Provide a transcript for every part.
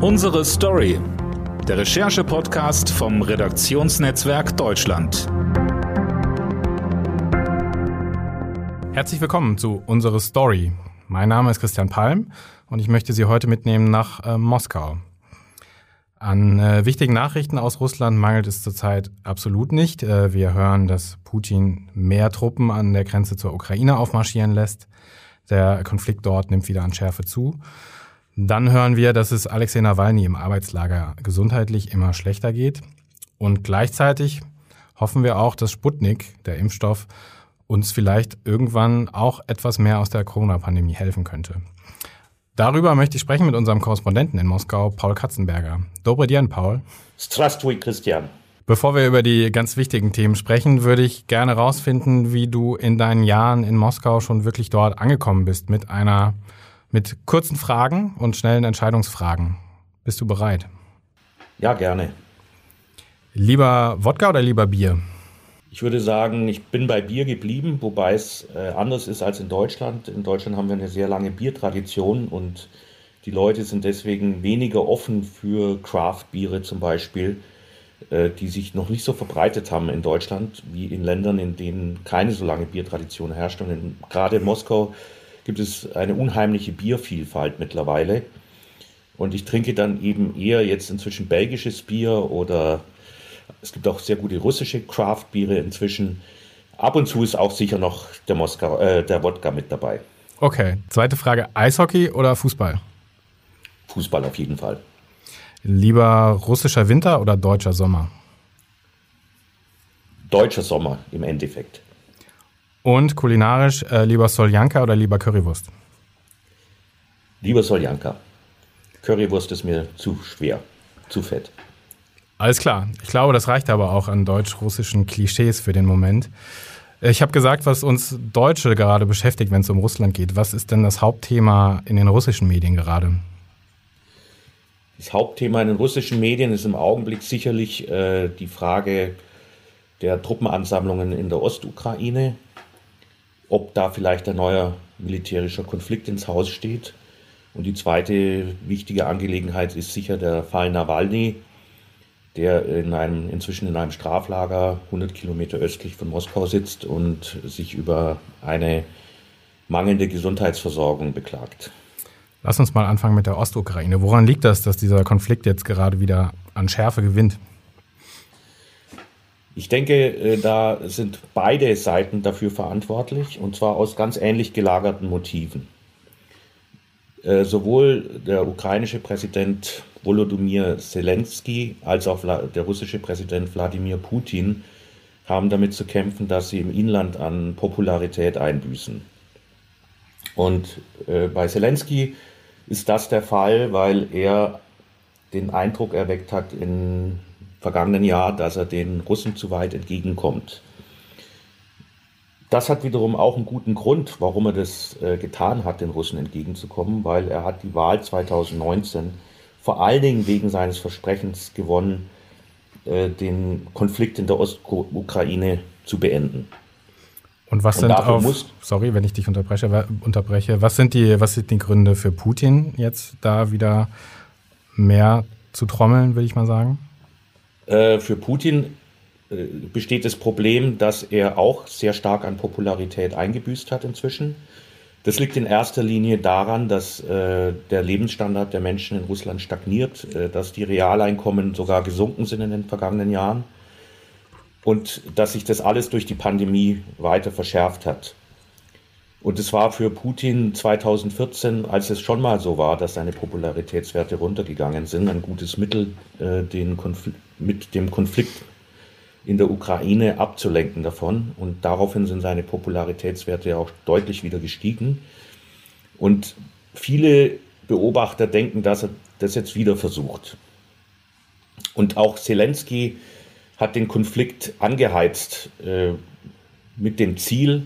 Unsere Story. Der Recherche-Podcast vom Redaktionsnetzwerk Deutschland. Herzlich willkommen zu Unsere Story. Mein Name ist Christian Palm und ich möchte Sie heute mitnehmen nach äh, Moskau. An äh, wichtigen Nachrichten aus Russland mangelt es zurzeit absolut nicht. Äh, wir hören, dass Putin mehr Truppen an der Grenze zur Ukraine aufmarschieren lässt. Der Konflikt dort nimmt wieder an Schärfe zu. Dann hören wir, dass es Alexei Nawalny im Arbeitslager gesundheitlich immer schlechter geht. Und gleichzeitig hoffen wir auch, dass Sputnik, der Impfstoff, uns vielleicht irgendwann auch etwas mehr aus der Corona-Pandemie helfen könnte. Darüber möchte ich sprechen mit unserem Korrespondenten in Moskau, Paul Katzenberger. Dobre dien, Paul. Strastui, Christian. Bevor wir über die ganz wichtigen Themen sprechen, würde ich gerne herausfinden, wie du in deinen Jahren in Moskau schon wirklich dort angekommen bist mit einer, mit kurzen Fragen und schnellen Entscheidungsfragen. Bist du bereit? Ja, gerne. Lieber Wodka oder lieber Bier? Ich würde sagen, ich bin bei Bier geblieben, wobei es äh, anders ist als in Deutschland. In Deutschland haben wir eine sehr lange Biertradition und die Leute sind deswegen weniger offen für Craft-Biere zum Beispiel, äh, die sich noch nicht so verbreitet haben in Deutschland wie in Ländern, in denen keine so lange Biertradition herrscht. Und in, gerade in Moskau gibt es eine unheimliche Biervielfalt mittlerweile. Und ich trinke dann eben eher jetzt inzwischen belgisches Bier oder es gibt auch sehr gute russische Craft-Biere inzwischen. Ab und zu ist auch sicher noch der, Moskau, äh, der Wodka mit dabei. Okay, zweite Frage: Eishockey oder Fußball? Fußball auf jeden Fall. Lieber russischer Winter oder deutscher Sommer? Deutscher Sommer im Endeffekt. Und kulinarisch äh, lieber Soljanka oder lieber Currywurst? Lieber Soljanka. Currywurst ist mir zu schwer, zu fett. Alles klar. Ich glaube, das reicht aber auch an deutsch-russischen Klischees für den Moment. Ich habe gesagt, was uns Deutsche gerade beschäftigt, wenn es um Russland geht. Was ist denn das Hauptthema in den russischen Medien gerade? Das Hauptthema in den russischen Medien ist im Augenblick sicherlich äh, die Frage der Truppenansammlungen in der Ostukraine, ob da vielleicht ein neuer militärischer Konflikt ins Haus steht. Und die zweite wichtige Angelegenheit ist sicher der Fall Nawalny, der in einem, inzwischen in einem Straflager 100 Kilometer östlich von Moskau sitzt und sich über eine mangelnde Gesundheitsversorgung beklagt. Lass uns mal anfangen mit der Ostukraine. Woran liegt das, dass dieser Konflikt jetzt gerade wieder an Schärfe gewinnt? Ich denke, äh, da sind beide Seiten dafür verantwortlich und zwar aus ganz ähnlich gelagerten Motiven. Äh, sowohl der ukrainische Präsident Volodymyr Zelensky als auch der russische Präsident Wladimir Putin haben damit zu kämpfen, dass sie im Inland an Popularität einbüßen. Und äh, bei Zelensky ist das der Fall, weil er den Eindruck erweckt hat im vergangenen Jahr, dass er den Russen zu weit entgegenkommt. Das hat wiederum auch einen guten Grund, warum er das äh, getan hat, den Russen entgegenzukommen, weil er hat die Wahl 2019 vor allen Dingen wegen seines Versprechens gewonnen, äh, den Konflikt in der Ostukraine zu beenden. Und was sind auf, sorry, wenn ich dich unterbreche, unterbreche, was sind die, was sind die Gründe für Putin jetzt da wieder mehr zu trommeln, will ich mal sagen? Äh, für Putin äh, besteht das Problem, dass er auch sehr stark an Popularität eingebüßt hat inzwischen. Das liegt in erster Linie daran, dass äh, der Lebensstandard der Menschen in Russland stagniert, dass die Realeinkommen sogar gesunken sind in den vergangenen Jahren und dass sich das alles durch die Pandemie weiter verschärft hat. Und es war für Putin 2014, als es schon mal so war, dass seine Popularitätswerte runtergegangen sind, ein gutes Mittel, äh, den mit dem Konflikt in der Ukraine abzulenken davon. Und daraufhin sind seine Popularitätswerte auch deutlich wieder gestiegen. Und viele Beobachter denken, dass er das jetzt wieder versucht. Und auch Zelensky hat den Konflikt angeheizt äh, mit dem Ziel,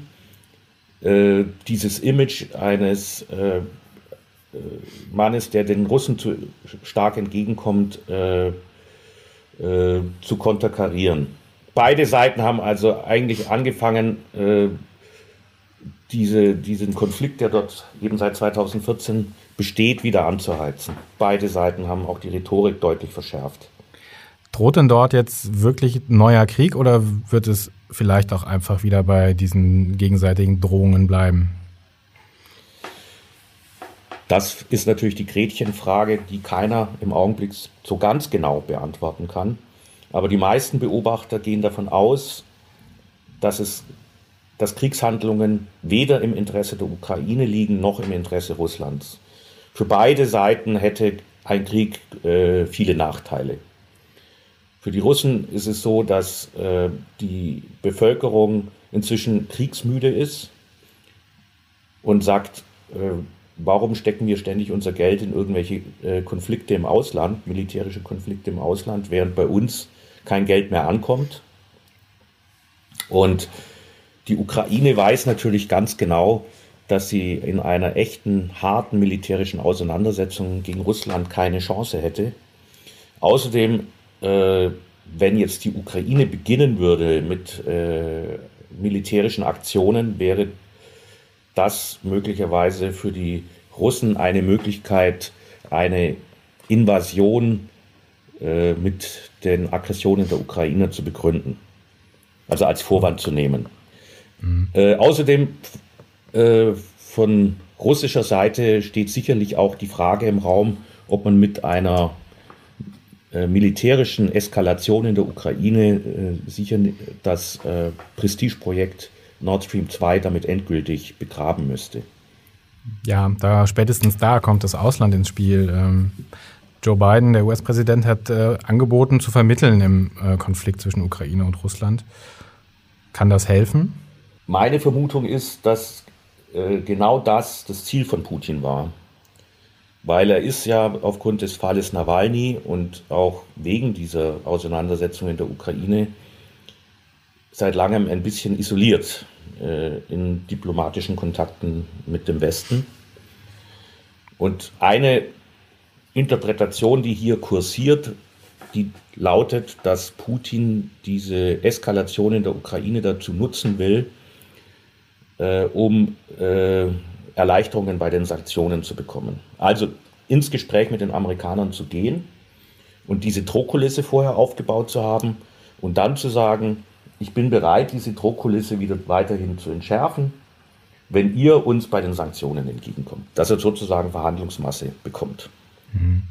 äh, dieses Image eines äh, äh Mannes, der den Russen zu stark entgegenkommt, äh, äh, zu konterkarieren. Beide Seiten haben also eigentlich angefangen, diese, diesen Konflikt, der dort eben seit 2014 besteht, wieder anzuheizen. Beide Seiten haben auch die Rhetorik deutlich verschärft. Droht denn dort jetzt wirklich neuer Krieg oder wird es vielleicht auch einfach wieder bei diesen gegenseitigen Drohungen bleiben? Das ist natürlich die Gretchenfrage, die keiner im Augenblick so ganz genau beantworten kann. Aber die meisten Beobachter gehen davon aus, dass es dass Kriegshandlungen weder im Interesse der Ukraine liegen noch im Interesse Russlands. Für beide Seiten hätte ein Krieg äh, viele Nachteile. Für die Russen ist es so, dass äh, die Bevölkerung inzwischen kriegsmüde ist und sagt, äh, warum stecken wir ständig unser Geld in irgendwelche äh, Konflikte im Ausland, militärische Konflikte im Ausland, während bei uns kein Geld mehr ankommt. Und die Ukraine weiß natürlich ganz genau, dass sie in einer echten, harten militärischen Auseinandersetzung gegen Russland keine Chance hätte. Außerdem äh, wenn jetzt die Ukraine beginnen würde mit äh, militärischen Aktionen, wäre das möglicherweise für die Russen eine Möglichkeit, eine Invasion äh, mit den Aggressionen der Ukraine zu begründen. Also als Vorwand zu nehmen. Mhm. Äh, außerdem äh, von russischer Seite steht sicherlich auch die Frage im Raum, ob man mit einer militärischen Eskalation in der Ukraine äh, sicher das äh, Prestigeprojekt Nord Stream 2 damit endgültig begraben müsste. Ja, da spätestens da kommt das Ausland ins Spiel. Ähm, Joe Biden, der US-Präsident, hat äh, angeboten zu vermitteln im äh, Konflikt zwischen Ukraine und Russland. Kann das helfen? Meine Vermutung ist, dass äh, genau das das Ziel von Putin war weil er ist ja aufgrund des Falles Nawalny und auch wegen dieser Auseinandersetzung in der Ukraine seit langem ein bisschen isoliert äh, in diplomatischen Kontakten mit dem Westen. Und eine Interpretation, die hier kursiert, die lautet, dass Putin diese Eskalation in der Ukraine dazu nutzen will, äh, um äh, Erleichterungen bei den Sanktionen zu bekommen. Also ins Gespräch mit den Amerikanern zu gehen und diese Drohkulisse vorher aufgebaut zu haben und dann zu sagen, ich bin bereit, diese Drohkulisse wieder weiterhin zu entschärfen, wenn ihr uns bei den Sanktionen entgegenkommt. Dass er sozusagen Verhandlungsmasse bekommt. Mhm.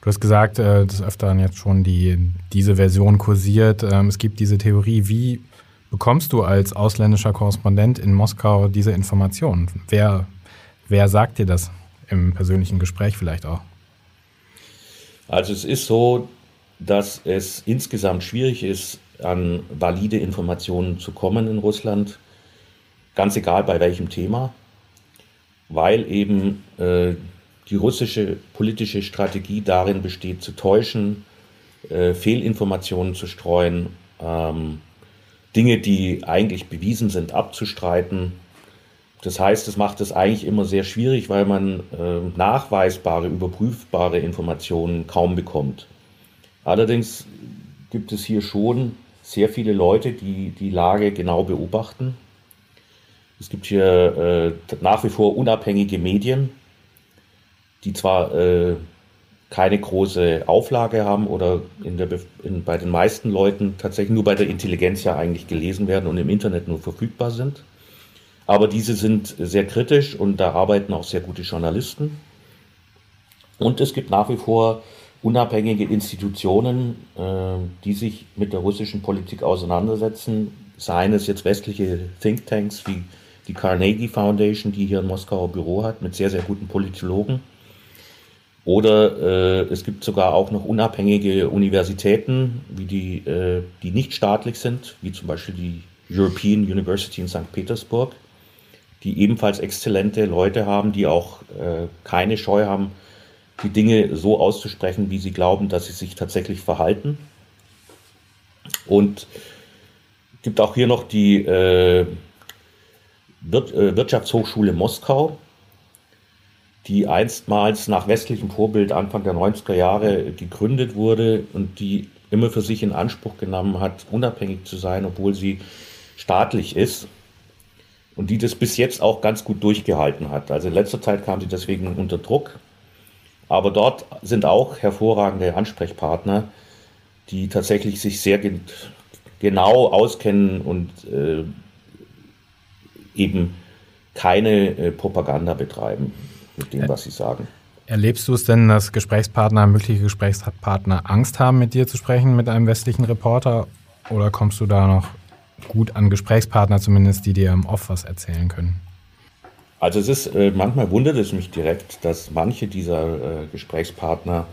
Du hast gesagt, äh, dass öfter jetzt schon die, diese Version kursiert. Ähm, es gibt diese Theorie. Wie bekommst du als ausländischer Korrespondent in Moskau diese Informationen? Wer Wer sagt dir das im persönlichen Gespräch vielleicht auch? Also es ist so, dass es insgesamt schwierig ist, an valide Informationen zu kommen in Russland, ganz egal bei welchem Thema, weil eben äh, die russische politische Strategie darin besteht, zu täuschen, äh, Fehlinformationen zu streuen, ähm, Dinge, die eigentlich bewiesen sind, abzustreiten das heißt, es macht es eigentlich immer sehr schwierig, weil man äh, nachweisbare, überprüfbare Informationen kaum bekommt. Allerdings gibt es hier schon sehr viele Leute, die die Lage genau beobachten. Es gibt hier äh, nach wie vor unabhängige Medien, die zwar äh, keine große Auflage haben oder in der, in, bei den meisten Leuten tatsächlich nur bei der Intelligenz ja eigentlich gelesen werden und im Internet nur verfügbar sind. Aber diese sind sehr kritisch und da arbeiten auch sehr gute Journalisten. Und es gibt nach wie vor unabhängige Institutionen, äh, die sich mit der russischen Politik auseinandersetzen, seien es jetzt westliche Thinktanks wie die Carnegie Foundation, die hier in Moskau ein Büro hat, mit sehr, sehr guten Politologen. Oder äh, es gibt sogar auch noch unabhängige Universitäten, wie die, äh, die nicht staatlich sind, wie zum Beispiel die European University in St. Petersburg die ebenfalls exzellente Leute haben, die auch äh, keine Scheu haben, die Dinge so auszusprechen, wie sie glauben, dass sie sich tatsächlich verhalten. Und gibt auch hier noch die äh, Wir äh, Wirtschaftshochschule Moskau, die einstmals nach westlichem Vorbild Anfang der 90er Jahre gegründet wurde und die immer für sich in Anspruch genommen hat, unabhängig zu sein, obwohl sie staatlich ist und die das bis jetzt auch ganz gut durchgehalten hat. Also in letzter Zeit kam sie deswegen unter Druck. Aber dort sind auch hervorragende Ansprechpartner, die tatsächlich sich sehr ge genau auskennen und äh, eben keine äh, Propaganda betreiben mit dem, was sie sagen. Erlebst du es denn, dass Gesprächspartner, mögliche Gesprächspartner Angst haben, mit dir zu sprechen, mit einem westlichen Reporter? Oder kommst du da noch gut an Gesprächspartner zumindest, die dir im Off was erzählen können? Also es ist, äh, manchmal wundert es mich direkt, dass manche dieser äh, Gesprächspartner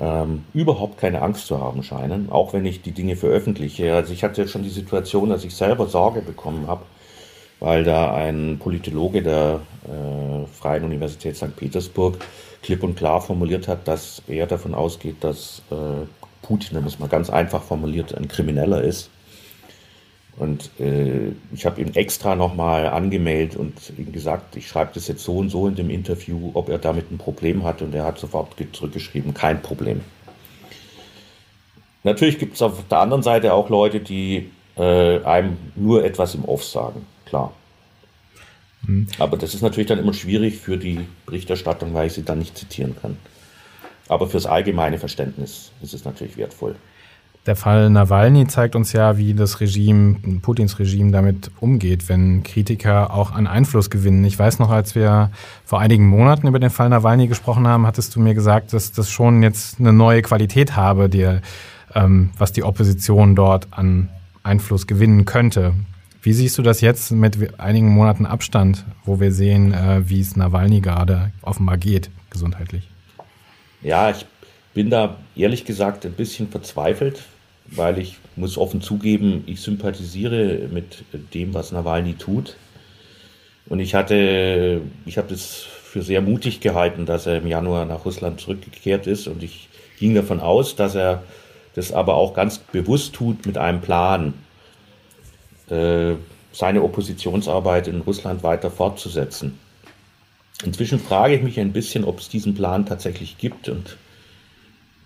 ähm, überhaupt keine Angst zu haben scheinen, auch wenn ich die Dinge veröffentliche. Also ich hatte schon die Situation, dass ich selber Sorge bekommen habe, weil da ein Politologe der äh, Freien Universität St. Petersburg klipp und klar formuliert hat, dass er davon ausgeht, dass äh, Putin, um es mal ganz einfach formuliert, ein Krimineller ist. Und äh, ich habe ihm extra nochmal angemeldet und ihm gesagt, ich schreibe das jetzt so und so in dem Interview, ob er damit ein Problem hat. Und er hat sofort zurückgeschrieben, kein Problem. Natürlich gibt es auf der anderen Seite auch Leute, die äh, einem nur etwas im Off sagen, klar. Mhm. Aber das ist natürlich dann immer schwierig für die Berichterstattung, weil ich sie dann nicht zitieren kann. Aber fürs allgemeine Verständnis ist es natürlich wertvoll. Der Fall Nawalny zeigt uns ja, wie das Regime, Putins Regime damit umgeht, wenn Kritiker auch an Einfluss gewinnen. Ich weiß noch, als wir vor einigen Monaten über den Fall Nawalny gesprochen haben, hattest du mir gesagt, dass das schon jetzt eine neue Qualität habe, die, ähm, was die Opposition dort an Einfluss gewinnen könnte. Wie siehst du das jetzt mit einigen Monaten Abstand, wo wir sehen, äh, wie es Nawalny gerade offenbar geht, gesundheitlich? Ja, ich bin da ehrlich gesagt ein bisschen verzweifelt, weil ich muss offen zugeben, ich sympathisiere mit dem, was Nawalny tut. Und ich hatte, ich habe das für sehr mutig gehalten, dass er im Januar nach Russland zurückgekehrt ist. Und ich ging davon aus, dass er das aber auch ganz bewusst tut mit einem Plan, äh, seine Oppositionsarbeit in Russland weiter fortzusetzen. Inzwischen frage ich mich ein bisschen, ob es diesen Plan tatsächlich gibt und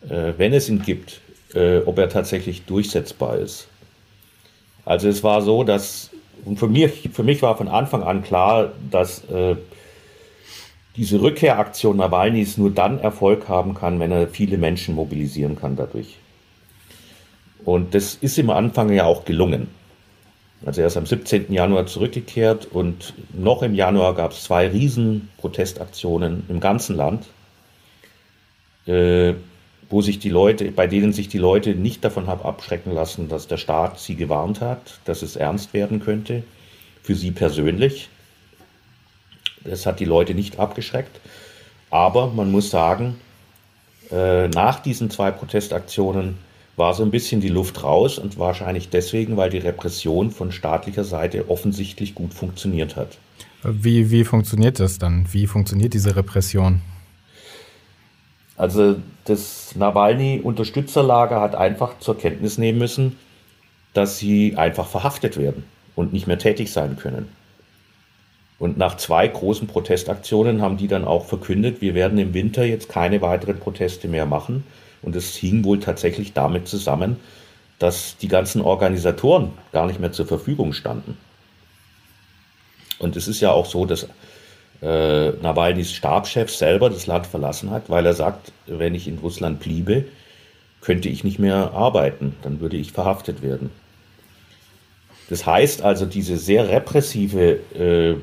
äh, wenn es ihn gibt, äh, ob er tatsächlich durchsetzbar ist. Also es war so, dass und für mich, für mich war von Anfang an klar, dass äh, diese Rückkehraktion Nawalnys nur dann Erfolg haben kann, wenn er viele Menschen mobilisieren kann dadurch. Und das ist im Anfang ja auch gelungen. Also er ist am 17. Januar zurückgekehrt und noch im Januar gab es zwei riesen Protestaktionen im ganzen Land. Äh, wo sich die Leute, bei denen sich die Leute nicht davon haben abschrecken lassen, dass der Staat sie gewarnt hat, dass es ernst werden könnte, für sie persönlich. Das hat die Leute nicht abgeschreckt. Aber man muss sagen, äh, nach diesen zwei Protestaktionen war so ein bisschen die Luft raus und wahrscheinlich deswegen, weil die Repression von staatlicher Seite offensichtlich gut funktioniert hat. Wie, wie funktioniert das dann? Wie funktioniert diese Repression? Also das Nawalny-Unterstützerlager hat einfach zur Kenntnis nehmen müssen, dass sie einfach verhaftet werden und nicht mehr tätig sein können. Und nach zwei großen Protestaktionen haben die dann auch verkündet, wir werden im Winter jetzt keine weiteren Proteste mehr machen. Und es hing wohl tatsächlich damit zusammen, dass die ganzen Organisatoren gar nicht mehr zur Verfügung standen. Und es ist ja auch so, dass äh, Nawalnys Stabschef selber das Land verlassen hat, weil er sagt, wenn ich in Russland bliebe, könnte ich nicht mehr arbeiten, dann würde ich verhaftet werden. Das heißt also, diese sehr repressive äh,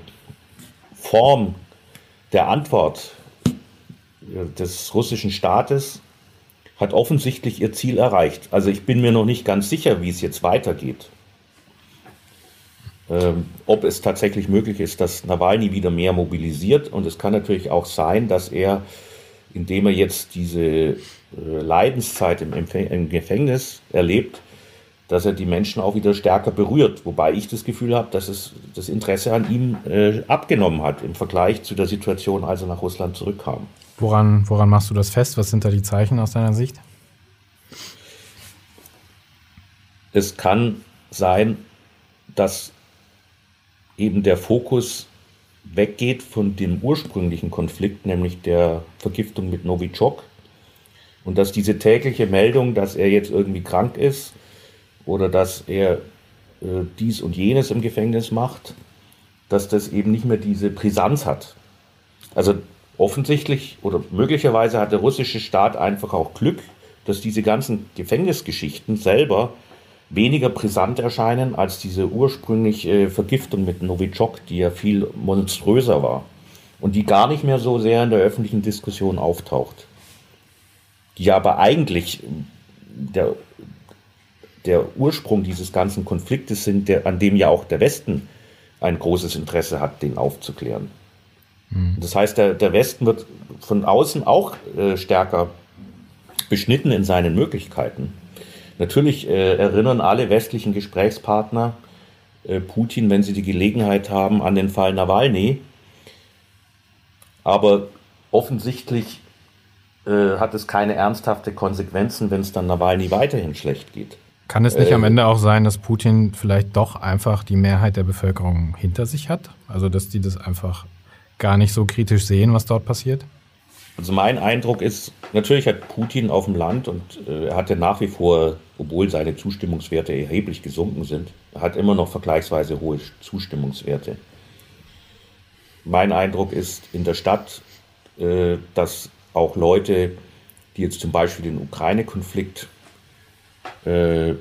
Form der Antwort äh, des russischen Staates hat offensichtlich ihr Ziel erreicht. Also ich bin mir noch nicht ganz sicher, wie es jetzt weitergeht. Ähm, ob es tatsächlich möglich ist, dass Nawalny wieder mehr mobilisiert. Und es kann natürlich auch sein, dass er, indem er jetzt diese äh, Leidenszeit im, im Gefängnis erlebt, dass er die Menschen auch wieder stärker berührt. Wobei ich das Gefühl habe, dass es das Interesse an ihm äh, abgenommen hat im Vergleich zu der Situation, als er nach Russland zurückkam. Woran, woran machst du das fest? Was sind da die Zeichen aus deiner Sicht? Es kann sein, dass eben der Fokus weggeht von dem ursprünglichen Konflikt, nämlich der Vergiftung mit Novichok. Und dass diese tägliche Meldung, dass er jetzt irgendwie krank ist oder dass er äh, dies und jenes im Gefängnis macht, dass das eben nicht mehr diese Brisanz hat. Also offensichtlich oder möglicherweise hat der russische Staat einfach auch Glück, dass diese ganzen Gefängnisgeschichten selber weniger brisant erscheinen als diese ursprüngliche Vergiftung mit Novichok, die ja viel monströser war und die gar nicht mehr so sehr in der öffentlichen Diskussion auftaucht. Die aber eigentlich der, der Ursprung dieses ganzen Konfliktes sind, der, an dem ja auch der Westen ein großes Interesse hat, den aufzuklären. Mhm. Das heißt, der, der Westen wird von außen auch äh, stärker beschnitten in seinen Möglichkeiten. Natürlich äh, erinnern alle westlichen Gesprächspartner äh, Putin, wenn sie die Gelegenheit haben, an den Fall Nawalny. Aber offensichtlich äh, hat es keine ernsthafte Konsequenzen, wenn es dann Nawalny weiterhin schlecht geht. Kann es nicht am äh, Ende auch sein, dass Putin vielleicht doch einfach die Mehrheit der Bevölkerung hinter sich hat? Also dass die das einfach gar nicht so kritisch sehen, was dort passiert? Also mein Eindruck ist, natürlich hat Putin auf dem Land und äh, er hat ja nach wie vor, obwohl seine Zustimmungswerte erheblich gesunken sind, hat immer noch vergleichsweise hohe Zustimmungswerte. Mein Eindruck ist in der Stadt, äh, dass auch Leute, die jetzt zum Beispiel den Ukraine-Konflikt äh,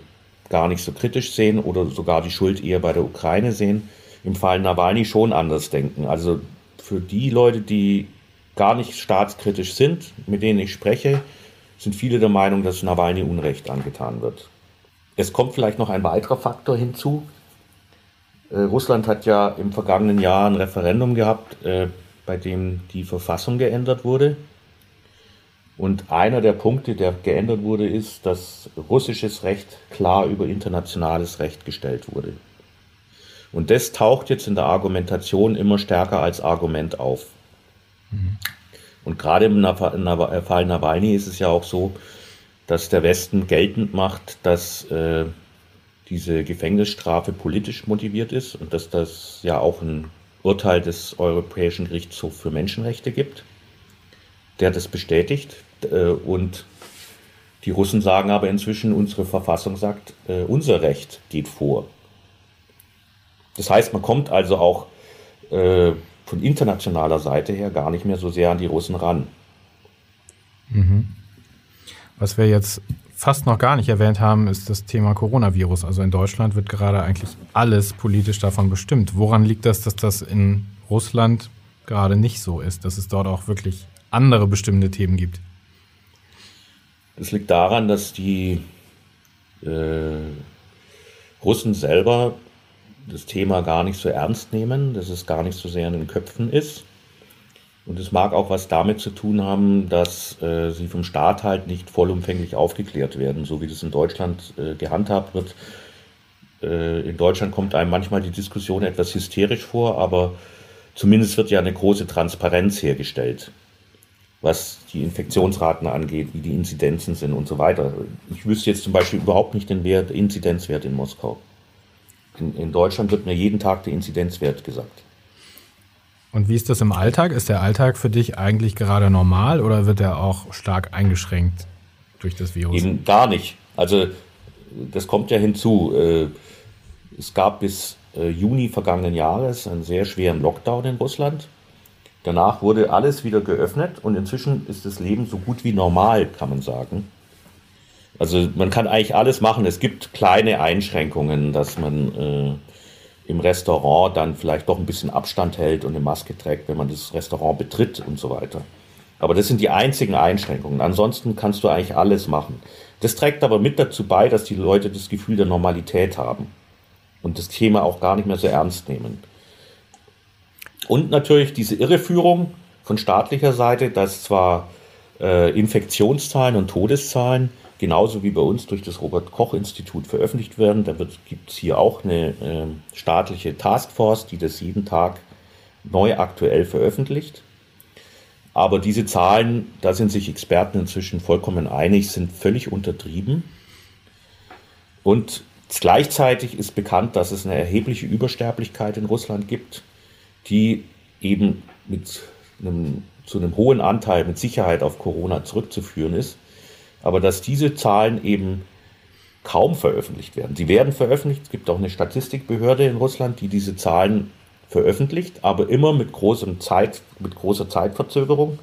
gar nicht so kritisch sehen oder sogar die Schuld eher bei der Ukraine sehen, im Fall Nawalny schon anders denken. Also für die Leute, die gar nicht staatskritisch sind, mit denen ich spreche, sind viele der Meinung, dass Nawalny Unrecht angetan wird. Es kommt vielleicht noch ein weiterer Faktor hinzu. Äh, Russland hat ja im vergangenen Jahr ein Referendum gehabt, äh, bei dem die Verfassung geändert wurde. Und einer der Punkte, der geändert wurde, ist, dass russisches Recht klar über internationales Recht gestellt wurde. Und das taucht jetzt in der Argumentation immer stärker als Argument auf. Und gerade im Fall Nawalny ist es ja auch so, dass der Westen geltend macht, dass äh, diese Gefängnisstrafe politisch motiviert ist und dass das ja auch ein Urteil des Europäischen Gerichtshofs für Menschenrechte gibt, der das bestätigt. Äh, und die Russen sagen aber inzwischen, unsere Verfassung sagt, äh, unser Recht geht vor. Das heißt, man kommt also auch äh, von internationaler Seite her gar nicht mehr so sehr an die Russen ran. Mhm. Was wir jetzt fast noch gar nicht erwähnt haben, ist das Thema Coronavirus. Also in Deutschland wird gerade eigentlich alles politisch davon bestimmt. Woran liegt das, dass das in Russland gerade nicht so ist, dass es dort auch wirklich andere bestimmte Themen gibt? Das liegt daran, dass die äh, Russen selber das Thema gar nicht so ernst nehmen, dass es gar nicht so sehr in den Köpfen ist. Und es mag auch was damit zu tun haben, dass äh, sie vom Staat halt nicht vollumfänglich aufgeklärt werden, so wie das in Deutschland äh, gehandhabt wird. Äh, in Deutschland kommt einem manchmal die Diskussion etwas hysterisch vor, aber zumindest wird ja eine große Transparenz hergestellt, was die Infektionsraten angeht, wie die Inzidenzen sind und so weiter. Ich wüsste jetzt zum Beispiel überhaupt nicht den Wert, Inzidenzwert in Moskau. In, in Deutschland wird mir jeden Tag der Inzidenzwert gesagt. Und wie ist das im Alltag? Ist der Alltag für dich eigentlich gerade normal oder wird er auch stark eingeschränkt durch das Virus? Eben gar nicht. Also das kommt ja hinzu. Äh, es gab bis äh, Juni vergangenen Jahres einen sehr schweren Lockdown in Russland. Danach wurde alles wieder geöffnet und inzwischen ist das Leben so gut wie normal, kann man sagen. Also man kann eigentlich alles machen. Es gibt kleine Einschränkungen, dass man äh, im Restaurant dann vielleicht doch ein bisschen Abstand hält und eine Maske trägt, wenn man das Restaurant betritt und so weiter. Aber das sind die einzigen Einschränkungen. Ansonsten kannst du eigentlich alles machen. Das trägt aber mit dazu bei, dass die Leute das Gefühl der Normalität haben und das Thema auch gar nicht mehr so ernst nehmen. Und natürlich diese Irreführung von staatlicher Seite, dass zwar äh, Infektionszahlen und Todeszahlen genauso wie bei uns durch das Robert Koch Institut veröffentlicht werden. Da gibt es hier auch eine äh, staatliche Taskforce, die das jeden Tag neu aktuell veröffentlicht. Aber diese Zahlen, da sind sich Experten inzwischen vollkommen einig, sind völlig untertrieben. Und gleichzeitig ist bekannt, dass es eine erhebliche Übersterblichkeit in Russland gibt, die eben mit einem, zu einem hohen Anteil mit Sicherheit auf Corona zurückzuführen ist aber dass diese Zahlen eben kaum veröffentlicht werden. Sie werden veröffentlicht, es gibt auch eine Statistikbehörde in Russland, die diese Zahlen veröffentlicht, aber immer mit, großem Zeit, mit großer Zeitverzögerung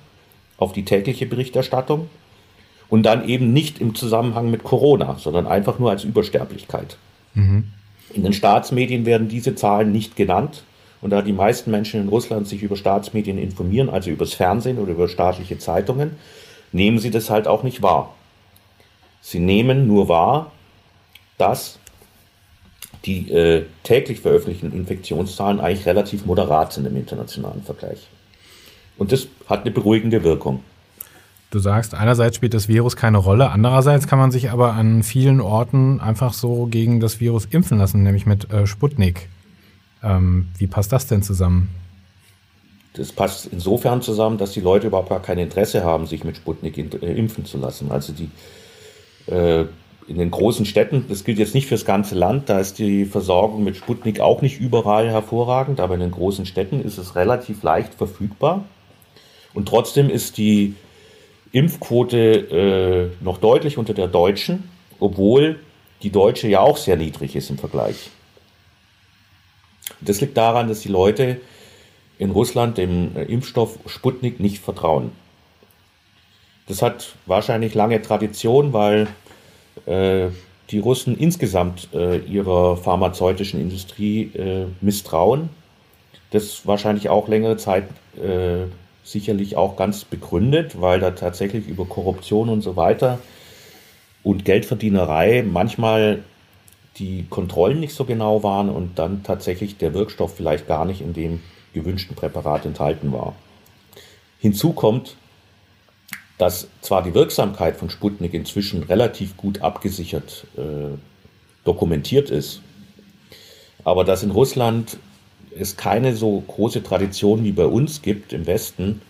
auf die tägliche Berichterstattung und dann eben nicht im Zusammenhang mit Corona, sondern einfach nur als Übersterblichkeit. Mhm. In den Staatsmedien werden diese Zahlen nicht genannt. Und da die meisten Menschen in Russland sich über Staatsmedien informieren, also übers Fernsehen oder über staatliche Zeitungen, nehmen sie das halt auch nicht wahr. Sie nehmen nur wahr, dass die äh, täglich veröffentlichten Infektionszahlen eigentlich relativ moderat sind im internationalen Vergleich. Und das hat eine beruhigende Wirkung. Du sagst, einerseits spielt das Virus keine Rolle, andererseits kann man sich aber an vielen Orten einfach so gegen das Virus impfen lassen, nämlich mit äh, Sputnik. Ähm, wie passt das denn zusammen? Das passt insofern zusammen, dass die Leute überhaupt gar kein Interesse haben, sich mit Sputnik äh, impfen zu lassen. Also die äh, in den großen Städten, das gilt jetzt nicht fürs ganze Land, da ist die Versorgung mit Sputnik auch nicht überall hervorragend, aber in den großen Städten ist es relativ leicht verfügbar. Und trotzdem ist die Impfquote äh, noch deutlich unter der deutschen, obwohl die deutsche ja auch sehr niedrig ist im Vergleich. Das liegt daran, dass die Leute in Russland dem äh, Impfstoff Sputnik nicht vertrauen. Das hat wahrscheinlich lange Tradition, weil äh, die Russen insgesamt äh, ihrer pharmazeutischen Industrie äh, misstrauen. Das wahrscheinlich auch längere Zeit äh, sicherlich auch ganz begründet, weil da tatsächlich über Korruption und so weiter und Geldverdienerei manchmal die Kontrollen nicht so genau waren und dann tatsächlich der Wirkstoff vielleicht gar nicht in dem gewünschten Präparat enthalten war. Hinzu kommt, dass zwar die Wirksamkeit von Sputnik inzwischen relativ gut abgesichert äh, dokumentiert ist, aber dass in Russland es keine so große Tradition wie bei uns gibt im Westen,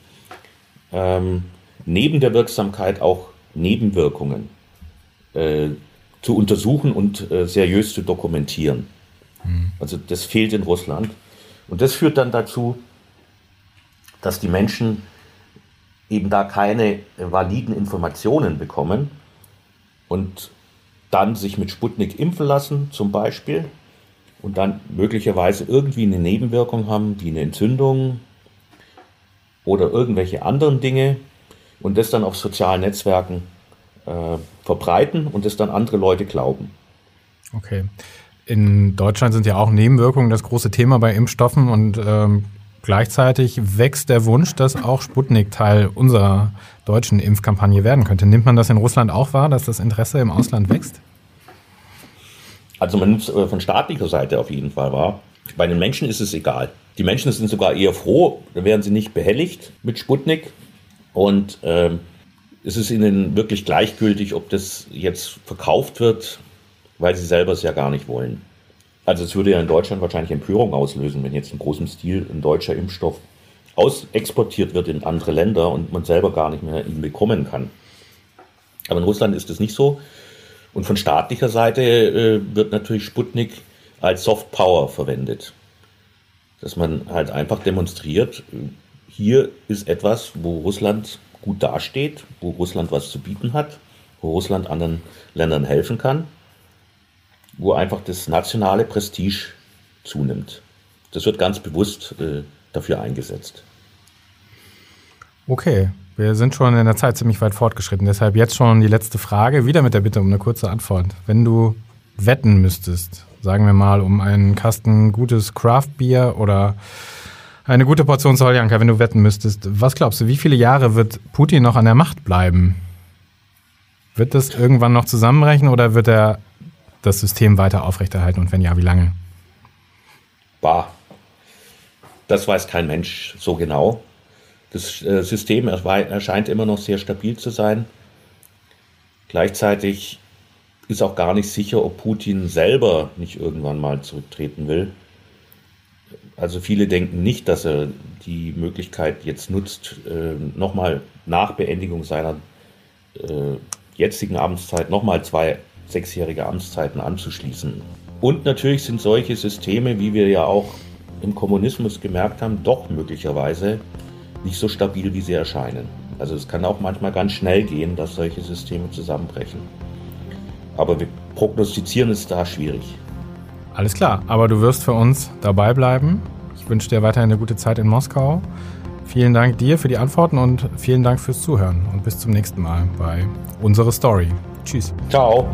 ähm, neben der Wirksamkeit auch Nebenwirkungen äh, zu untersuchen und äh, seriös zu dokumentieren. Mhm. Also das fehlt in Russland. Und das führt dann dazu, dass die Menschen eben da keine validen Informationen bekommen und dann sich mit Sputnik impfen lassen, zum Beispiel, und dann möglicherweise irgendwie eine Nebenwirkung haben, wie eine Entzündung oder irgendwelche anderen Dinge und das dann auf sozialen Netzwerken äh, verbreiten und das dann andere Leute glauben. Okay. In Deutschland sind ja auch Nebenwirkungen das große Thema bei Impfstoffen und ähm, gleichzeitig wächst der Wunsch, dass auch Sputnik Teil unserer deutschen Impfkampagne werden könnte. Nimmt man das in Russland auch wahr, dass das Interesse im Ausland wächst? Also man nimmt es äh, von staatlicher Seite auf jeden Fall wahr. Bei den Menschen ist es egal. Die Menschen sind sogar eher froh, da werden sie nicht behelligt mit Sputnik. Und ähm, es ist ihnen wirklich gleichgültig, ob das jetzt verkauft wird, weil sie selber es ja gar nicht wollen. Also es würde ja in Deutschland wahrscheinlich Empörung auslösen, wenn jetzt in großem Stil ein deutscher Impfstoff aus exportiert wird in andere Länder und man selber gar nicht mehr ihn bekommen kann. Aber in Russland ist es nicht so. Und von staatlicher Seite äh, wird natürlich Sputnik als Soft Power verwendet. Dass man halt einfach demonstriert, hier ist etwas, wo Russland gut dasteht, wo Russland was zu bieten hat, wo Russland anderen Ländern helfen kann, wo einfach das nationale Prestige zunimmt. Das wird ganz bewusst äh, dafür eingesetzt. Okay, wir sind schon in der Zeit ziemlich weit fortgeschritten. Deshalb jetzt schon die letzte Frage, wieder mit der Bitte um eine kurze Antwort. Wenn du wetten müsstest, sagen wir mal um einen Kasten gutes Craft-Bier oder eine gute Portion Soljanka, wenn du wetten müsstest. Was glaubst du, wie viele Jahre wird Putin noch an der Macht bleiben? Wird das irgendwann noch zusammenbrechen oder wird er das System weiter aufrechterhalten und wenn ja, wie lange? Bah, das weiß kein Mensch so genau. Das äh, System erscheint immer noch sehr stabil zu sein. Gleichzeitig ist auch gar nicht sicher, ob Putin selber nicht irgendwann mal zurücktreten will. Also viele denken nicht, dass er die Möglichkeit jetzt nutzt, äh, nochmal nach Beendigung seiner äh, jetzigen Amtszeit nochmal zwei sechsjährige Amtszeiten anzuschließen. Und natürlich sind solche Systeme, wie wir ja auch im Kommunismus gemerkt haben, doch möglicherweise nicht so stabil, wie sie erscheinen. Also es kann auch manchmal ganz schnell gehen, dass solche Systeme zusammenbrechen. Aber wir prognostizieren ist da schwierig. Alles klar, aber du wirst für uns dabei bleiben. Ich Ich wünsche dir weiterhin eine gute Zeit in Moskau. Vielen Dank dir für die Antworten und vielen Dank fürs Zuhören und bis zum nächsten Mal bei Unsere Story. Tschüss. Ciao.